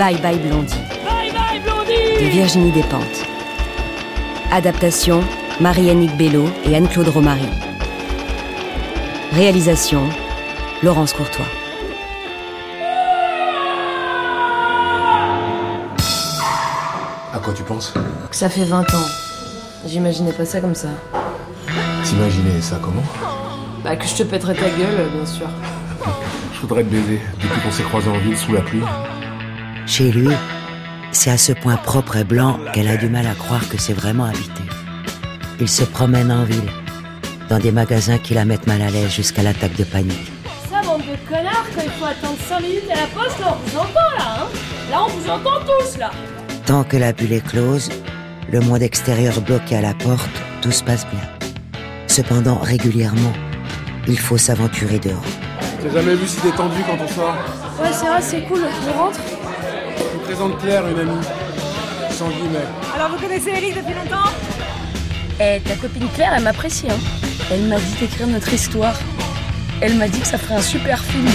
Bye Bye Blondie. Bye bye Blondie de Virginie Despentes. Adaptation Marie-Annick Bello et Anne-Claude Romary. Réalisation Laurence Courtois. À quoi tu penses? Que ça fait 20 ans. J'imaginais pas ça comme ça. T'imaginer ça comment? Bah que je te pèterais ta gueule, bien sûr. Je voudrais te baiser depuis qu'on s'est croisés en ville sous la pluie. Chez lui, c'est à ce point propre et blanc qu'elle a du mal à croire que c'est vraiment habité. Il se promène en ville, dans des magasins qui la mettent mal à l'aise jusqu'à l'attaque de panique. Ça, bande de connards, quand il faut attendre 5 minutes à la poste, là, on vous entend, là, hein Là, on vous entend tous, là Tant que la bulle est close, le monde extérieur bloqué à la porte, tout se passe bien. Cependant, régulièrement, il faut s'aventurer dehors. T'as jamais vu si détendu quand on sort? Ouais, c'est vrai, c'est cool, on rentre Je vous présente Claire, une amie. Sans guillemets. Alors, vous connaissez Eric depuis longtemps? Eh, ta copine Claire, elle m'apprécie, hein. Elle m'a dit d'écrire notre histoire. Elle m'a dit que ça ferait un super film.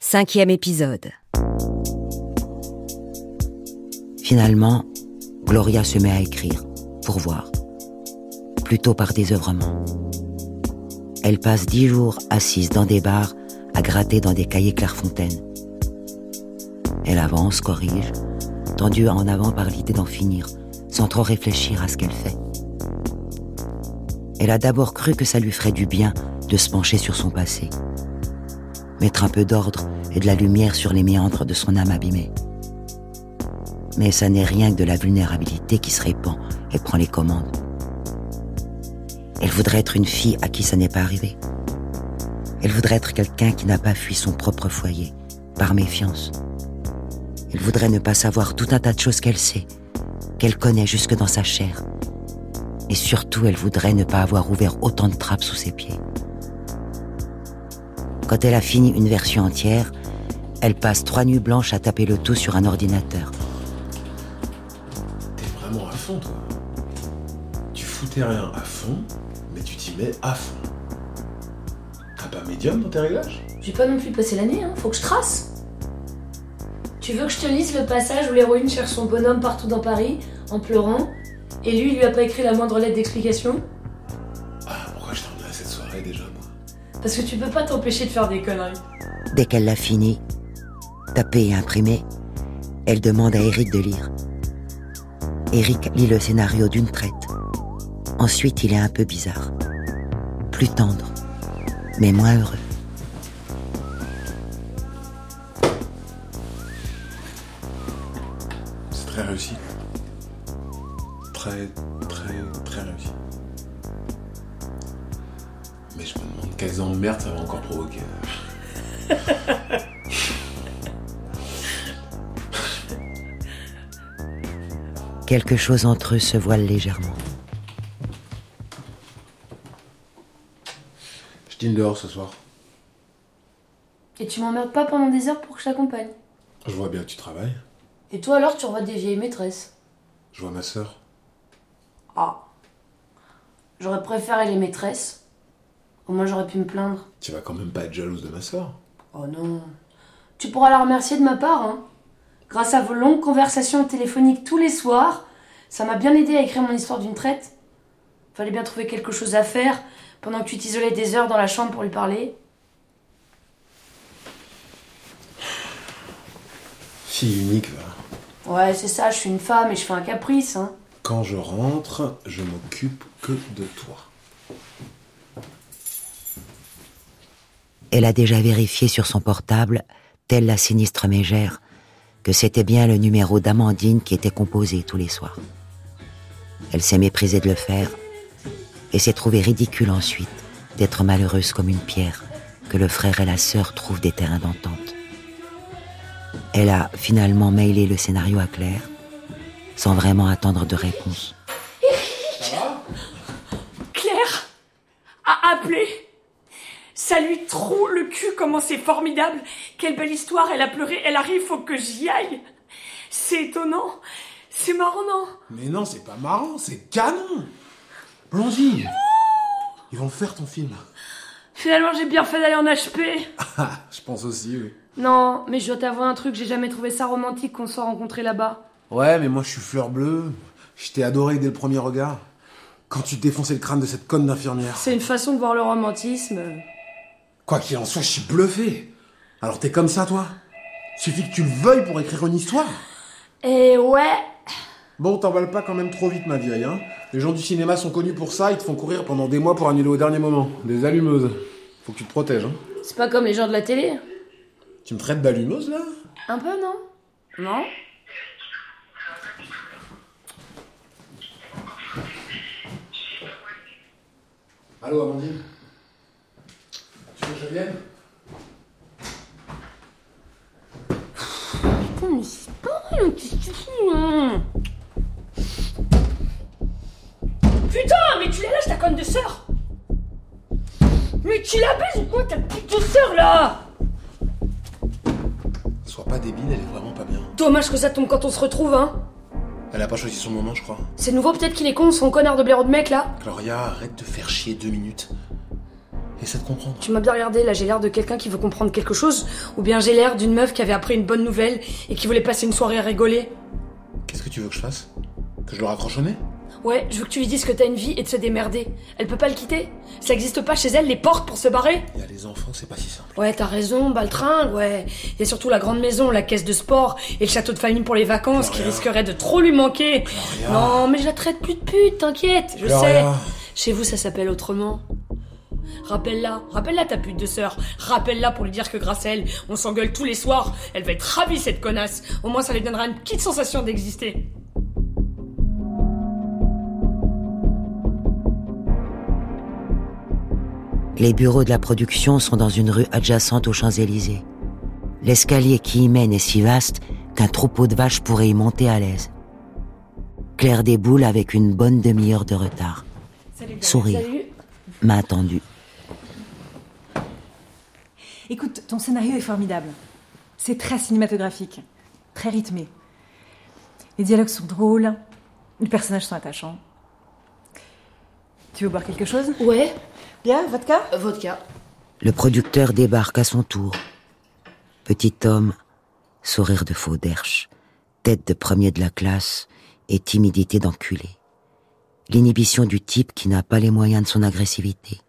Cinquième épisode. Finalement, Gloria se met à écrire, pour voir. Plutôt par désœuvrement. Elle passe dix jours assise dans des bars, à gratter dans des cahiers Clairefontaine. Elle avance, corrige, tendue en avant par l'idée d'en finir, sans trop réfléchir à ce qu'elle fait. Elle a d'abord cru que ça lui ferait du bien de se pencher sur son passé, mettre un peu d'ordre et de la lumière sur les méandres de son âme abîmée. Mais ça n'est rien que de la vulnérabilité qui se répand et prend les commandes. Elle voudrait être une fille à qui ça n'est pas arrivé. Elle voudrait être quelqu'un qui n'a pas fui son propre foyer, par méfiance. Elle voudrait ne pas savoir tout un tas de choses qu'elle sait, qu'elle connaît jusque dans sa chair. Et surtout, elle voudrait ne pas avoir ouvert autant de trappes sous ses pieds. Quand elle a fini une version entière, elle passe trois nuits blanches à taper le tout sur un ordinateur. T'es vraiment à fond, toi. Tu foutais rien à fond, mais tu t'y mets à fond. T'as pas médium dans tes réglages? J'ai pas non plus passé l'année, hein. Faut que je trace. Tu veux que je te lise le passage où l'héroïne cherche son bonhomme partout dans Paris, en pleurant, et lui, il lui a pas écrit la moindre lettre d'explication Ah, pourquoi je t'ai emmené à cette soirée déjà, moi? Parce que tu peux pas t'empêcher de faire des conneries. Dès qu'elle l'a fini, tapé et imprimé, elle demande à Eric de lire. Eric lit le scénario d'une traite. Ensuite, il est un peu bizarre. Plus tendre, mais moins heureux. Emmerdes ça va encore provoquer. Quelque chose entre eux se voile légèrement. Je dîne dehors ce soir. Et tu m'emmerdes pas pendant des heures pour que je t'accompagne. Je vois bien que tu travailles. Et toi alors, tu revois des vieilles maîtresses. Je vois ma sœur. Ah. J'aurais préféré les maîtresses. Au moins j'aurais pu me plaindre. Tu vas quand même pas être jalouse de ma sœur. Oh non. Tu pourras la remercier de ma part, hein. Grâce à vos longues conversations téléphoniques tous les soirs, ça m'a bien aidé à écrire mon histoire d'une traite. Fallait bien trouver quelque chose à faire pendant que tu t'isolais des heures dans la chambre pour lui parler. Fille unique, va. Ouais, c'est ça, je suis une femme et je fais un caprice, hein. Quand je rentre, je m'occupe que de toi. Elle a déjà vérifié sur son portable, telle la sinistre mégère, que c'était bien le numéro d'Amandine qui était composé tous les soirs. Elle s'est méprisée de le faire et s'est trouvée ridicule ensuite d'être malheureuse comme une pierre que le frère et la sœur trouvent des terrains d'entente. Elle a finalement mailé le scénario à Claire sans vraiment attendre de réponse. Claire a appelé. Trouve le cul, comment c'est formidable. Quelle belle histoire, elle a pleuré, elle arrive, faut que j'y aille. C'est étonnant. C'est marrant, non? Mais non, c'est pas marrant, c'est canon Blondie Ils vont faire ton film. Finalement, j'ai bien fait d'aller en HP. Ah, je pense aussi, oui. Non, mais je dois t'avouer un truc, j'ai jamais trouvé ça romantique qu'on soit rencontrés là-bas. Ouais, mais moi je suis fleur bleue. Je t'ai adoré dès le premier regard. Quand tu te défonçais le crâne de cette conne d'infirmière. C'est une façon de voir le romantisme. Quoi qu'il en soit, je suis bluffé. Alors t'es comme ça, toi? Suffit que tu le veuilles pour écrire une histoire. Et ouais. Bon, t'emballes pas quand même trop vite, ma vieille, hein. Les gens du cinéma sont connus pour ça, ils te font courir pendant des mois pour annuler au dernier moment. Des allumeuses. Faut que tu te protèges, hein. C'est pas comme les gens de la télé. Tu me traites d'allumeuse, là? Un peu, non? Non? Allô, Amandine? Que je vienne Putain, mais c'est pas rien, qu'est-ce que tu fous, hein Putain, mais tu la lâches ta conne de sœur Mais tu la baises ou quoi ta pute de sœur là Sois pas débile, elle est vraiment pas bien. Dommage que ça tombe quand on se retrouve, hein. Elle a pas choisi son moment, je crois. C'est nouveau, peut-être qu'il est con, son connard de blaireau de mec là. Gloria, arrête de faire chier deux minutes. Essaie de comprendre. Tu m'as bien regardé, là j'ai l'air de quelqu'un qui veut comprendre quelque chose, ou bien j'ai l'air d'une meuf qui avait appris une bonne nouvelle et qui voulait passer une soirée à rigoler. Qu'est-ce que tu veux que je fasse? Que je le raccroche au nez? Ouais, je veux que tu lui dises que t'as une vie et de se démerder. Elle peut pas le quitter Ça existe pas chez elle les portes pour se barrer Il y a les enfants, c'est pas si simple. Ouais, t'as raison, baltringue, ouais. Il y a surtout la grande maison, la caisse de sport et le château de famille pour les vacances qui risquerait de trop lui manquer. Non, mais je la traite plus de pute, t'inquiète, je sais. Chez vous, ça s'appelle autrement. Rappelle-la, rappelle-la ta pute de sœur. Rappelle-la pour lui dire que grâce à elle, on s'engueule tous les soirs. Elle va être ravie, cette connasse. Au moins, ça lui donnera une petite sensation d'exister. Les bureaux de la production sont dans une rue adjacente aux Champs-Élysées. L'escalier qui y mène est si vaste qu'un troupeau de vaches pourrait y monter à l'aise. Claire déboule avec une bonne demi-heure de retard. Sourire. Salut. M'a attendu. Écoute, ton scénario est formidable. C'est très cinématographique, très rythmé. Les dialogues sont drôles, les personnages sont attachants. Tu veux boire quelque chose? Ouais, Bien, vodka? Euh, vodka. Le producteur débarque à son tour. Petit homme, sourire de faux derche, tête de premier de la classe et timidité d'enculé. L'inhibition du type qui n'a pas les moyens de son agressivité,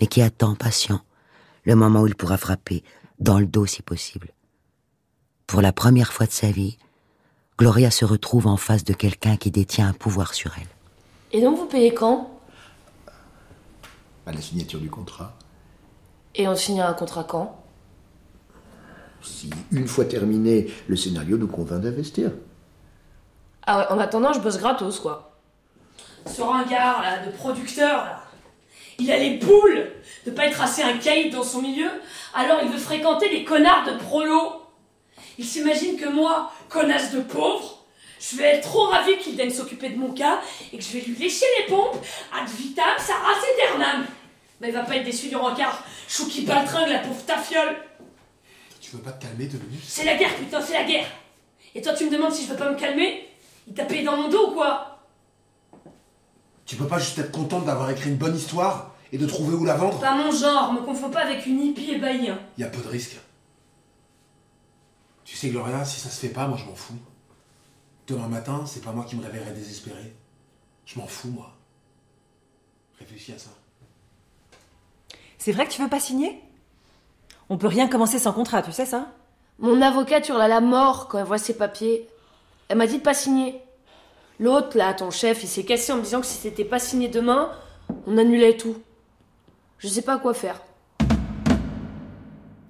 mais qui attend patient le moment où il pourra frapper, dans le dos si possible. Pour la première fois de sa vie, Gloria se retrouve en face de quelqu'un qui détient un pouvoir sur elle. Et donc, vous payez quand? À la signature du contrat. Et on signe un contrat quand? Si, une fois terminé, le scénario nous convainc d'investir. Ah ouais, en attendant, je bosse gratos, quoi. Ce ringard là, de producteur là, il a les boules de pas être assez un caïd dans son milieu, alors il veut fréquenter des connards de prolo. Il s'imagine que moi, connasse de pauvre, je vais être trop ravi qu'il daigne s'occuper de mon cas et que je vais lui lécher les pompes ad vitam Sarah Eternam. Mais il va pas être déçu du rencard. Chou qui baltringue la pauvre tafiole. Tu veux pas te calmer deux minutes? C'est la guerre, putain, c'est la guerre. Et toi, tu me demandes si je veux pas me calmer? Il t'a payé dans mon dos ou quoi? Tu peux pas juste être contente d'avoir écrit une bonne histoire et de trouver où la vendre Pas mon genre, me confonds pas avec une hippie ébahie. hein. Il y a peu de risques. Tu sais, Gloria, si ça se fait pas, moi je m'en fous. Demain matin, c'est pas moi qui me réveillerai désespéré. Je m'en fous, moi. Réfléchis à ça. C'est vrai que tu veux pas signer? On peut rien commencer sans contrat, tu sais ça? Mon avocate hurle à la mort quand elle voit ses papiers. Elle m'a dit de pas signer. L'autre, là, ton chef, il s'est cassé en me disant que si c'était pas signé demain, on annulait tout. Je sais pas quoi faire.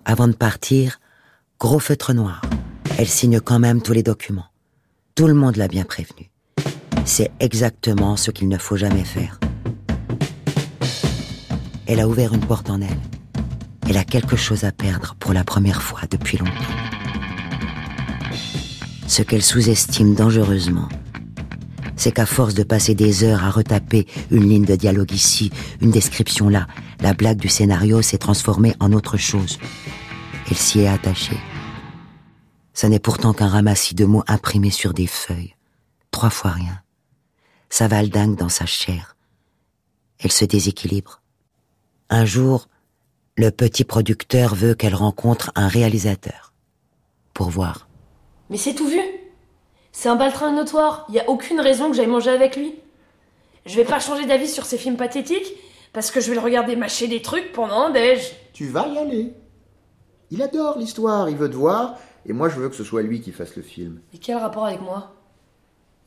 Avant de partir, gros feutre noir. Elle signe quand même tous les documents. Tout le monde l'a bien prévenu. C'est exactement ce qu'il ne faut jamais faire. Elle a ouvert une porte en elle. Elle a quelque chose à perdre pour la première fois depuis longtemps. Ce qu'elle sous-estime dangereusement, c'est qu'à force de passer des heures à retaper une ligne de dialogue ici, une description là, la blague du scénario s'est transformée en autre chose. Elle s'y est attachée. Ça n'est pourtant qu'un ramassis de mots imprimés sur des feuilles. Trois fois rien. Ça valdingue dans sa chair. Elle se déséquilibre. Un jour, le petit producteur veut qu'elle rencontre un réalisateur. pour voir. Mais c'est tout vu. C'est un baltringue notoire. Il y a aucune raison que j'aille manger avec lui. Je vais pas changer d'avis sur ces films pathétiques parce que je vais le regarder mâcher des trucs pendant un déj. Tu vas y aller. Il adore l'histoire, il veut te voir, et moi je veux que ce soit lui qui fasse le film. Et quel rapport avec moi?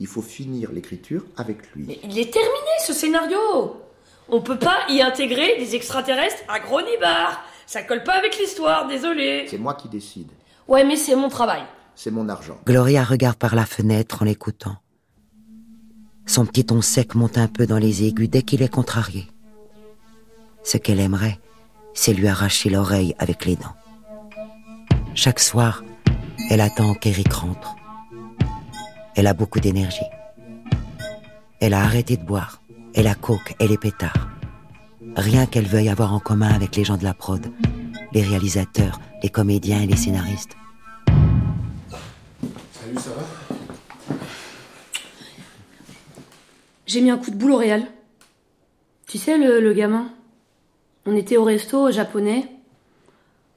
Il faut finir l'écriture avec lui. Mais il est terminé ce scénario On peut pas y intégrer des extraterrestres à Gronibar Ça colle pas avec l'histoire, désolé C'est moi qui décide. Ouais, mais c'est mon travail. C'est mon argent. Gloria regarde par la fenêtre en l'écoutant. Son petit ton sec monte un peu dans les aigus dès qu'il est contrarié. Ce qu'elle aimerait, c'est lui arracher l'oreille avec les dents. Chaque soir, elle attend qu'Eric rentre. Elle a beaucoup d'énergie. Elle a arrêté de boire. Elle a coke et les pétards. Rien qu'elle veuille avoir en commun avec les gens de la prod, les réalisateurs, les comédiens et les scénaristes. Salut, ça va? J'ai mis un coup de boule au réel. Tu sais, le, le gamin? On était au resto japonais.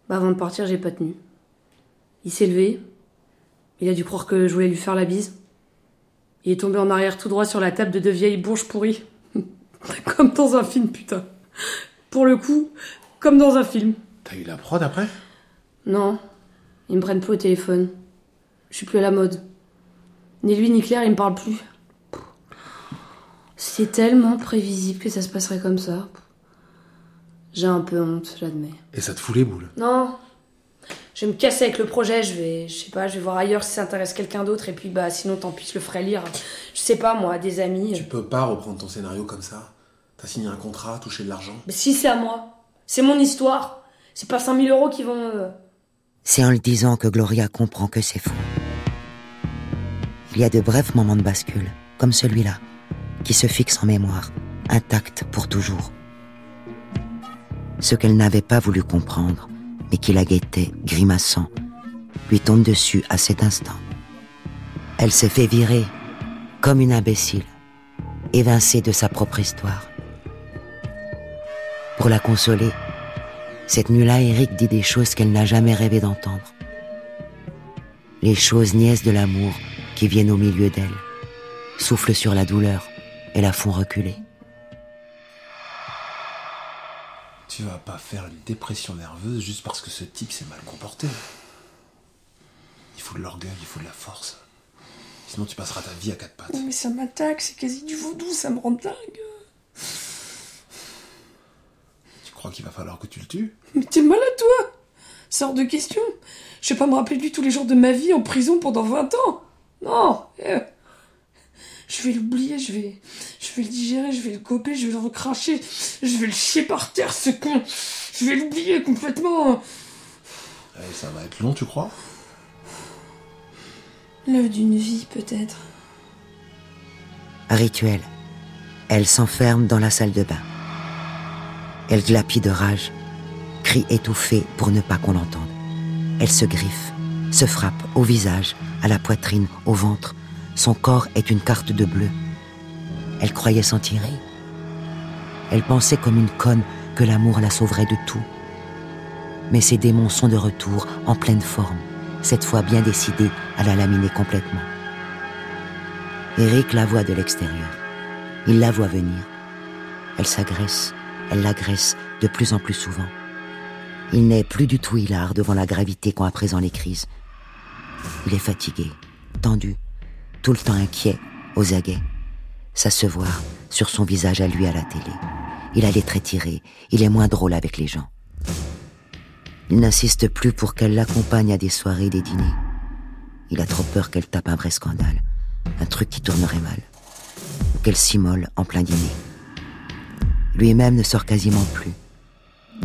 Bah, avant de partir, j'ai pas tenu. Il s'est levé. Il a dû croire que je voulais lui faire la bise. Il est tombé en arrière tout droit sur la table de deux vieilles bourges pourries. comme dans un film, putain. Pour le coup, comme dans un film. T'as eu la prod après? Non, ils me prennent plus au téléphone. Je suis plus à la mode. Ni lui ni Claire, ils me parlent plus. C'est tellement prévisible que ça se passerait comme ça. J'ai un peu honte, j'admets. Et ça te fout les boules Non. Je vais me casser avec le projet, je vais, je sais pas, je vais voir ailleurs si ça intéresse quelqu'un d'autre et puis bah sinon tant pis, je le ferai lire. Je sais pas moi, des amis. Tu peux pas reprendre ton scénario comme ça. T'as signé un contrat, touché de l'argent. Mais si c'est à moi, c'est mon histoire. C'est pas 5000 euros qui vont. C'est en le disant que Gloria comprend que c'est faux. Il y a de brefs moments de bascule, comme celui-là, qui se fixent en mémoire, intacts pour toujours. Ce qu'elle n'avait pas voulu comprendre, mais qui la guettait, grimaçant, lui tombe dessus à cet instant. Elle s'est fait virer, comme une imbécile, évincée de sa propre histoire. Pour la consoler, cette nuit-là, Eric dit des choses qu'elle n'a jamais rêvé d'entendre. Les choses niaises de l'amour qui viennent au milieu d'elle, soufflent sur la douleur et la font reculer. Tu vas pas faire une dépression nerveuse juste parce que ce type s'est mal comporté. Il faut de l'orgueil, il faut de la force. Sinon tu passeras ta vie à quatre pattes. Mais ça m'attaque, c'est quasi du vaudou, ça me rend dingue. Tu crois qu'il va falloir que tu le tues Mais t'es malade, toi C'est hors de question. Je vais pas me rappeler de lui tous les jours de ma vie en prison pendant 20 ans. Non. eh. Je vais l'oublier, je vais, je vais le digérer, je vais le coper, je vais le recracher, je vais le chier par terre, ce con. Je vais l'oublier complètement. Eh, Ça va être long, tu crois? L'œuvre d'une vie, peut-être. Rituel. Elle s'enferme dans la salle de bain. Elle glapit de rage, crie étouffé pour ne pas qu'on l'entende. Elle se griffe, se frappe au visage, à la poitrine, au ventre. Son corps est une carte de bleu. Elle croyait s'en tirer. Elle pensait comme une conne que l'amour la sauverait de tout. Mais ses démons sont de retour, en pleine forme, cette fois bien décidés à la laminer complètement. Eric la voit de l'extérieur. Il la voit venir. Elle s'agresse, elle l'agresse de plus en plus souvent. Il n'est plus du tout hilar devant la gravité qu'ont à présent les crises. Il est fatigué, tendu, tout le temps inquiet, aux aguets. Ça se voit sur son visage à lui à la télé. Il a les traits tirés, il est moins drôle avec les gens. Il n'insiste plus pour qu'elle l'accompagne à des soirées, des dîners. Il a trop peur qu'elle tape un vrai scandale, un truc qui tournerait mal, ou qu'elle s'immole en plein dîner. Lui-même ne sort quasiment plus.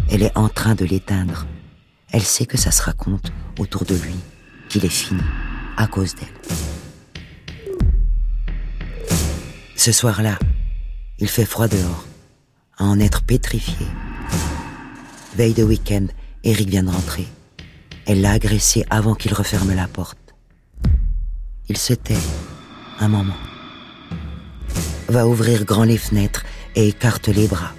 Elle est en train de l'éteindre. Elle sait que ça se raconte autour de lui, qu'il est fini à cause d'elle. Ce soir-là, il fait froid dehors, à en être pétrifié. Veille de week-end, Eric vient de rentrer. Elle l'a agressé avant qu'il referme la porte. Il se tait un moment. Va ouvrir grand les fenêtres et écarte les bras.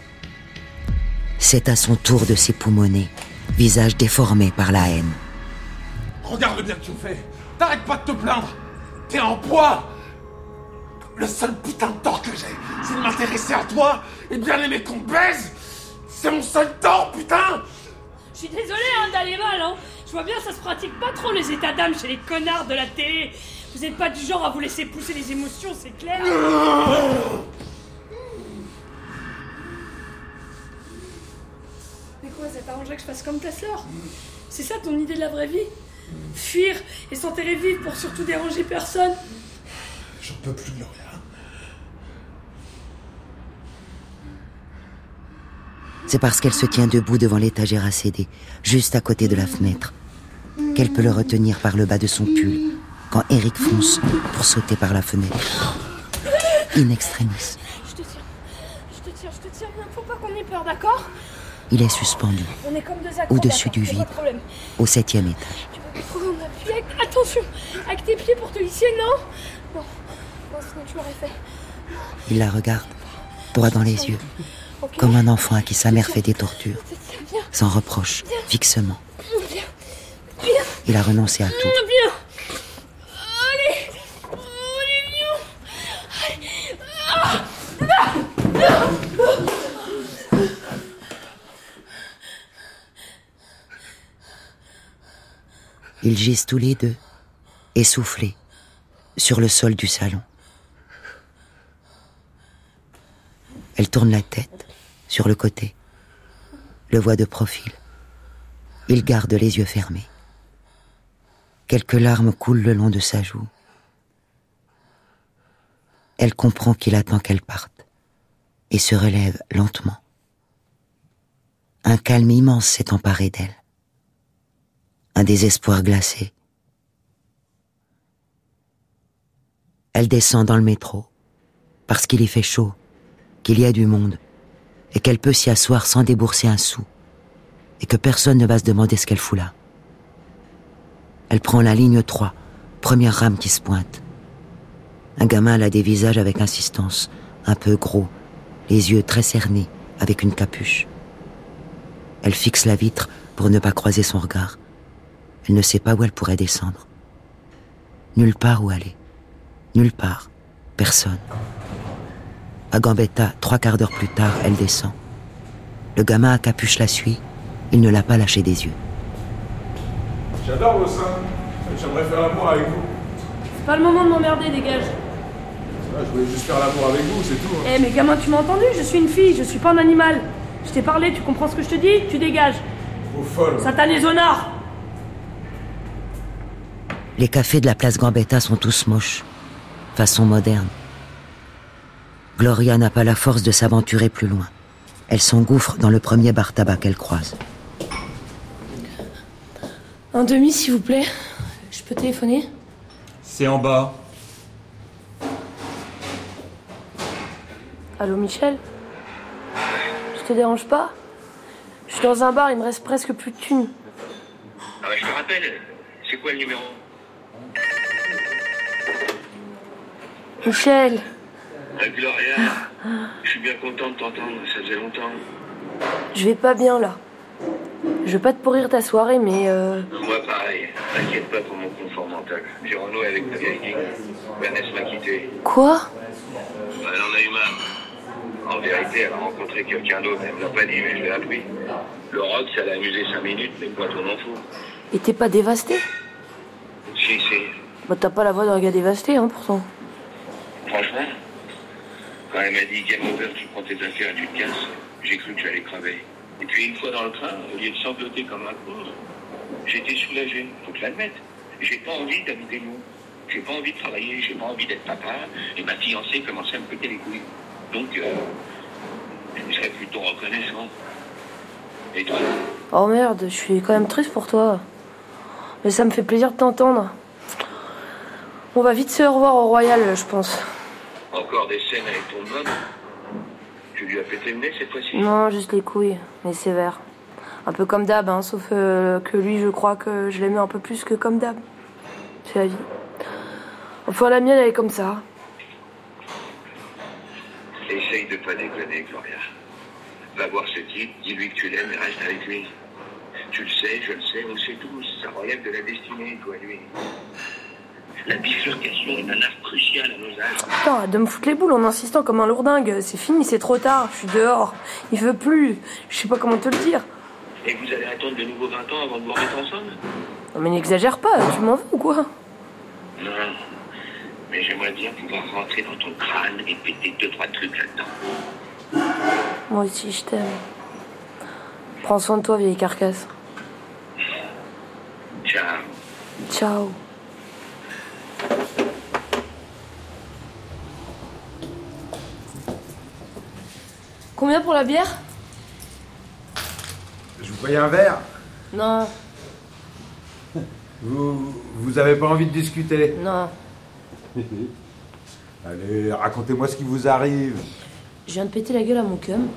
C'est à son tour de s'époumoner, visage déformé par la haine. Regarde le bien que tu fais. T'arrêtes pas de te plaindre. T'es en poids. Le seul putain de tort que j'ai, c'est de m'intéresser à toi et bien aimer qu'on baise. C'est mon seul tort, putain Je suis désolée hein, d'aller mal, hein. Je vois bien, ça se pratique pas trop les états d'âme chez les connards de la télé. Vous êtes pas du genre à vous laisser pousser les émotions, c'est clair. Que je fasse comme ta sœur C'est ça ton idée de la vraie vie Fuir et s'enterrer vivre pour surtout déranger personne J'en peux plus, Gloria. C'est parce qu'elle se tient debout devant l'étagère à céder, juste à côté de la fenêtre, qu'elle peut le retenir par le bas de son pull quand Eric fonce pour sauter par la fenêtre. In extremis. Je te tiens, je te tiens, je te tiens bien. Faut pas qu'on ait peur, d'accord? Il est suspendu au-dessus du vide, au septième étage. Tu peux me trouver en appui avec... Attention Avec tes pieds pour te hisser, non Non, non, sinon tu l'aurais fait. Il la regarde, droit dans les yeux, comme un enfant à qui sa mère fait des tortures, sans reproche, fixement. Il a renoncé à tout. bien Allez Allez, viens Ils gisent tous les deux, essoufflés, sur le sol du salon. Elle tourne la tête, sur le côté, le voit de profil. Il garde les yeux fermés. Quelques larmes coulent le long de sa joue. Elle comprend qu'il attend qu'elle parte et se relève lentement. Un calme immense s'est emparé d'elle un désespoir glacé. Elle descend dans le métro, parce qu'il y fait chaud, qu'il y a du monde, et qu'elle peut s'y asseoir sans débourser un sou, et que personne ne va se demander ce qu'elle fout là. Elle prend la ligne 3, première rame qui se pointe. Un gamin la dévisage avec insistance, un peu gros, les yeux très cernés, avec une capuche. Elle fixe la vitre pour ne pas croiser son regard. Elle ne sait pas où elle pourrait descendre. Nulle part où aller. Nulle part. Personne. À Gambetta, trois quarts d'heure plus tard, elle descend. Le gamin à capuche la suit. Il ne l'a pas lâché des yeux. J'adore vos seins. J'aimerais faire l'amour avec vous. C'est pas le moment de m'emmerder, dégage Ah, je voulais juste faire l'amour avec vous, c'est tout. hein. Eh mais gamin, tu m'as entendu? Je suis une fille, je suis pas un animal. Je t'ai parlé, tu comprends ce que je te dis? Tu dégages. Vos folles. Satané zonard Les cafés de la place Gambetta sont tous moches. Façon moderne. Gloria n'a pas la force de s'aventurer plus loin. Elle s'engouffre dans le premier bar tabac qu'elle croise. Un demi, s'il vous plaît. Je peux téléphoner? C'est en bas. Allô, Michel? Je te dérange pas? Je suis dans un bar, il me reste presque plus de thunes. Ah bah je te rappelle, c'est quoi le numéro? Michel Ah, Gloria, je suis bien content de t'entendre, ça faisait longtemps. Je vais pas bien là. Je veux pas te pourrir ta soirée, mais euh, Moi pareil, t'inquiète pas pour mon confort mental. J'ai renoué avec ma vieille. Vanessa m'a quitté. quoi? Bah, elle en a eu marre. En vérité, elle a rencontré quelqu'un d'autre, elle me l'a pas dit, mais je l'ai appris. Le rock, ça l'a amusé cinq minutes, mais quoi, ton en fous Et t'es pas dévasté? Si, si. Bah t'as pas la voix d'un gars dévasté, hein, pourtant. Franchement, quand elle m'a dit Game over, tu prends tes affaires et tu te casses, j'ai cru que j'allais crever. Et puis une fois dans le train, au lieu de sangloter comme un con, j'étais soulagé, faut que je l'admette. J'ai pas envie d'habiter nous. J'ai pas envie de travailler, j'ai pas envie d'être papa, et ma fiancée commençait à me péter les couilles. Donc, euh, je serais plutôt reconnaissant. Et toi? Oh merde, je suis quand même triste pour toi. Mais ça me fait plaisir de t'entendre. On va vite se revoir au Royal, je pense. Encore des scènes avec ton homme Tu lui as pété le nez cette fois-ci? Non, juste les couilles, mais sévère. Un peu comme d'hab, hein, sauf euh, que lui, je crois que je l'aimais un peu plus que comme d'hab. C'est la vie. Enfin, la mienne, elle est comme ça. Essaye de pas déconner, Gloria. Va voir ce type, dis-lui que tu l'aimes et reste avec lui. Tu le sais, je le sais, on le sait tous. Ça relève de la destinée, toi, lui. La bifurcation est un art crucial à nos âges. Putain, de me foutre les boules en insistant comme un lourdingue. C'est fini, c'est trop tard. Je suis dehors. Il veut plus. Je sais pas comment te le dire. Et vous allez attendre de nouveau 20 ans avant de vous remettre ensemble Non mais n'exagère pas. Tu m'en veux ou quoi? Non. Mais j'aimerais bien pouvoir rentrer dans ton crâne et péter deux, trois trucs là-dedans. Moi aussi, je t'aime. Prends soin de toi, vieille carcasse. Ciao. Ciao. Combien pour la bière? Je vous paye un verre Non, Vous, vous avez pas envie de discuter? Non. Allez, racontez-moi ce qui vous arrive. Je viens de péter la gueule à mon cum.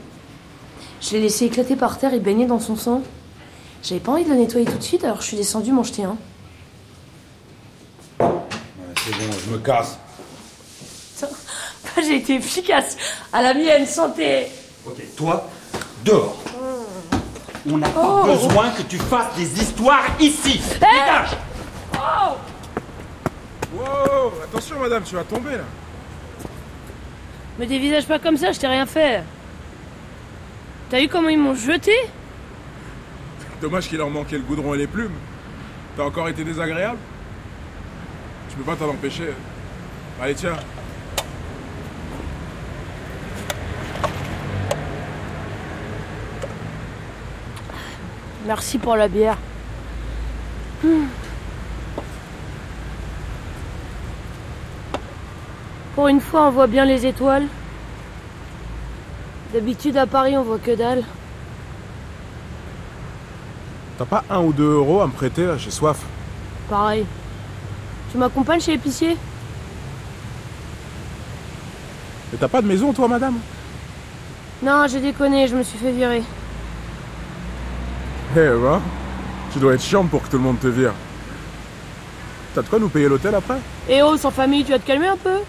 Je l'ai laissé éclater par terre et baigner dans son sang. J'avais pas envie de le nettoyer tout de suite, alors je suis descendue m'en jeter un. Ouais, C'est bon, je me casse. J'ai été efficace. À la mienne, santé. Toi, dehors. On n'a pas Oh. besoin que tu fasses des histoires ici. Dégage Oh Wow, attention madame, tu vas tomber là. Me dévisage pas comme ça, je t'ai rien fait. T'as vu comment ils m'ont jeté? Dommage qu'il leur manquait le goudron et les plumes. T'as encore été désagréable? Tu peux pas t'en empêcher. Allez, tiens. Merci pour la bière. Hmm. Pour une fois, on voit bien les étoiles. D'habitude, à Paris, on voit que dalle. T'as pas un ou deux euros à me prêter là J'ai soif. Pareil. Tu m'accompagnes chez l'épicier? Mais t'as pas de maison toi, madame? Non, j'ai déconné, je me suis fait virer. Eh ben, tu dois être chiante pour que tout le monde te vire. T'as de quoi nous payer l'hôtel après? Eh oh, sans famille, tu vas te calmer un peu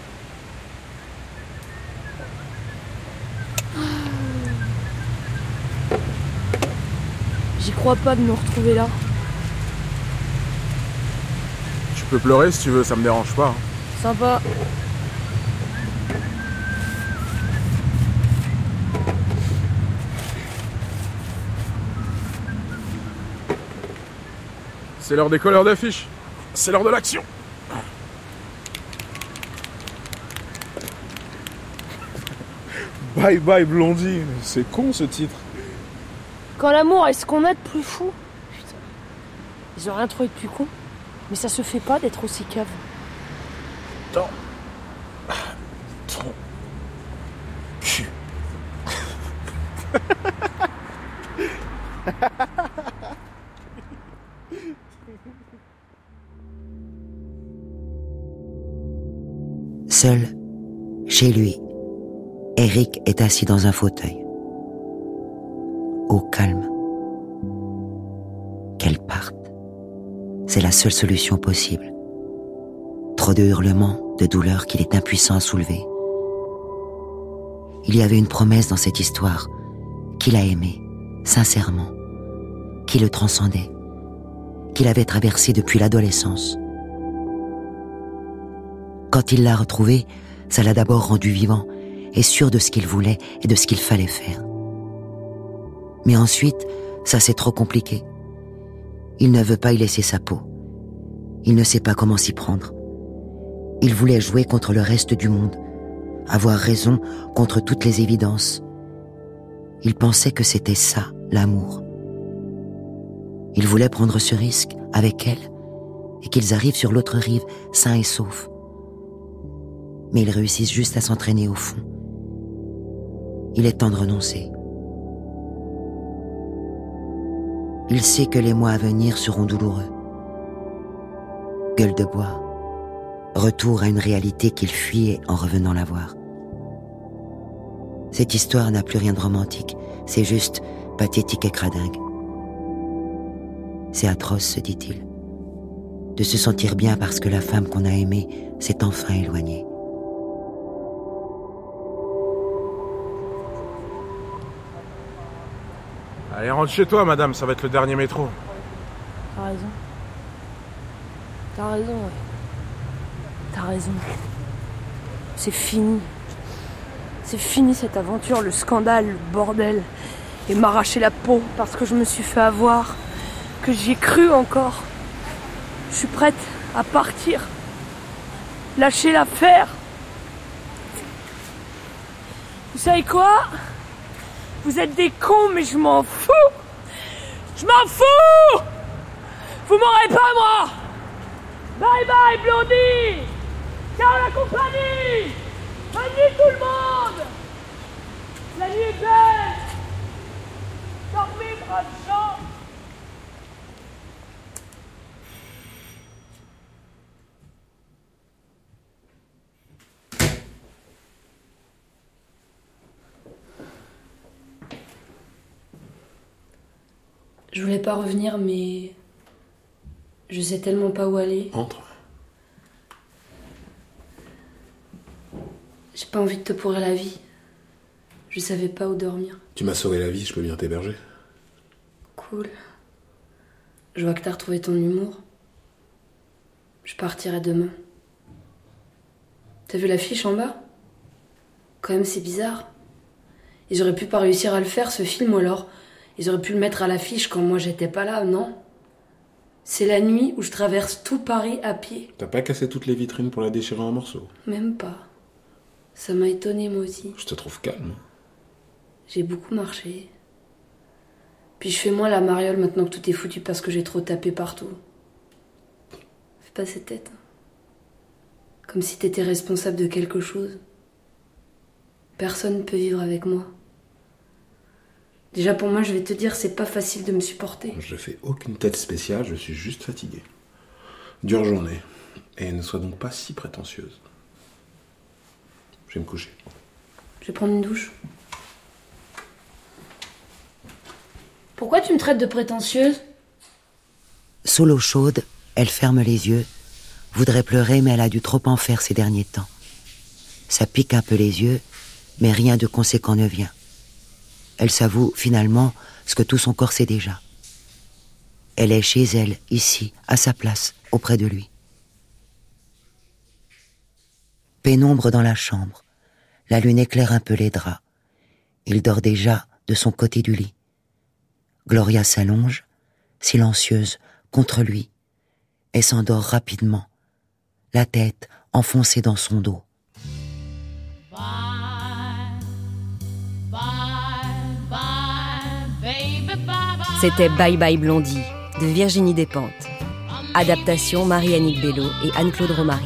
J'y crois pas de nous retrouver là. Tu peux pleurer si tu veux, ça me dérange pas. hein. Sympa. C'est l'heure des couleurs d'affiches. C'est l'heure de l'action. Bye bye Blondie. C'est con ce titre. Quand l'amour est ce qu'on a de plus fou. Putain. Ils ont rien trouvé de plus con. Mais ça se fait pas d'être aussi cave. Ton Seul, chez lui, Eric est assis dans un fauteuil. Au calme. Qu'elle parte. C'est la seule solution possible. Trop de hurlements, de douleur qu'il est impuissant à soulever. Il y avait une promesse dans cette histoire qu'il a aimée, sincèrement, qui le transcendait, qu'il avait traversé depuis l'adolescence. Quand il l'a retrouvé, ça l'a d'abord rendu vivant et sûr de ce qu'il voulait et de ce qu'il fallait faire. Mais ensuite, ça c'est trop compliqué. Il ne veut pas y laisser sa peau. Il ne sait pas comment s'y prendre. Il voulait jouer contre le reste du monde, avoir raison contre toutes les évidences. Il pensait que c'était ça, l'amour. Il voulait prendre ce risque avec elle et qu'ils arrivent sur l'autre rive, sains et saufs. Mais ils réussissent juste à s'entraîner au fond. Il est temps de renoncer. Il sait que les mois à venir seront douloureux. Gueule de bois. Retour à une réalité qu'il fuyait en revenant la voir. Cette histoire n'a plus rien de romantique, c'est juste pathétique et cradingue. C'est atroce, se dit-il, de se sentir bien parce que la femme qu'on a aimée s'est enfin éloignée. Allez, rentre chez toi, madame, ça va être le dernier métro. T'as raison. T'as raison, ouais. T'as raison. C'est fini. C'est fini cette aventure, le scandale, le bordel. Et m'arracher la peau parce que je me suis fait avoir. Que j'y ai cru encore. Je suis prête à partir. Lâcher l'affaire. Vous savez quoi? Vous êtes des cons, mais je m'en fous. Je m'en fous. Vous m'aurez pas, moi. Bye bye, Blondie. Ciao la compagnie. Bonne nuit, tout le monde. La nuit est belle. Dormez, braves gens Je voulais pas revenir, mais. Je sais tellement pas où aller. Entre. J'ai pas envie de te pourrir la vie. Je savais pas où dormir. Tu m'as sauvé la vie, je peux bien t'héberger. Cool. Je vois que t'as retrouvé ton humour. Je partirai demain. T'as vu l'affiche en bas? Quand même, c'est bizarre. Ils auraient pu pas réussir à le faire, ce film, ou alors ils auraient pu le mettre à l'affiche quand moi j'étais pas là, non? C'est la nuit où je traverse tout Paris à pied. T'as pas cassé toutes les vitrines pour la déchirer en morceaux? Même pas. Ça m'a étonné moi aussi. Je te trouve calme. J'ai beaucoup marché. Puis je fais moins la mariole maintenant que tout est foutu parce que j'ai trop tapé partout. Fais pas cette tête. Comme si t'étais responsable de quelque chose. Personne ne peut vivre avec moi. Déjà pour moi, je vais te dire, c'est pas facile de me supporter. Je fais aucune tête spéciale, je suis juste fatigué. Dure journée. Et ne sois donc pas si prétentieuse. Je vais me coucher. Je vais prendre une douche. Pourquoi tu me traites de prétentieuse? Sous l'eau chaude, elle ferme les yeux, voudrait pleurer, mais elle a dû trop en faire ces derniers temps. Ça pique un peu les yeux, mais rien de conséquent ne vient. Elle s'avoue finalement ce que tout son corps sait déjà. Elle est chez elle, ici, à sa place, auprès de lui. Pénombre dans la chambre. La lune éclaire un peu les draps. Il dort déjà de son côté du lit. Gloria s'allonge, silencieuse, contre lui, et s'endort rapidement, la tête enfoncée dans son dos. C'était Bye Bye Blondie de Virginie Despentes. Adaptation Marie-Annick Bello et Anne-Claude Romary.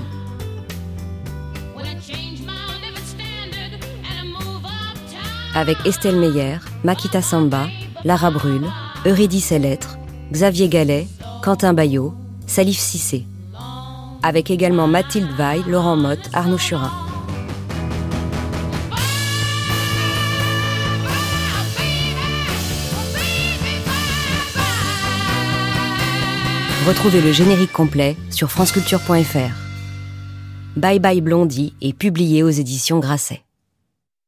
Avec Estelle Meyer, Makita Samba, Lara Brûle, Eurydice Lettres, Xavier Gallet, Quentin Bayot, Salif Cissé. Avec également Mathilde Veil, Laurent Motte, Arnaud Churin. Retrouvez le générique complet sur franceculture.fr. Bye Bye Blondie est publié aux éditions Grasset.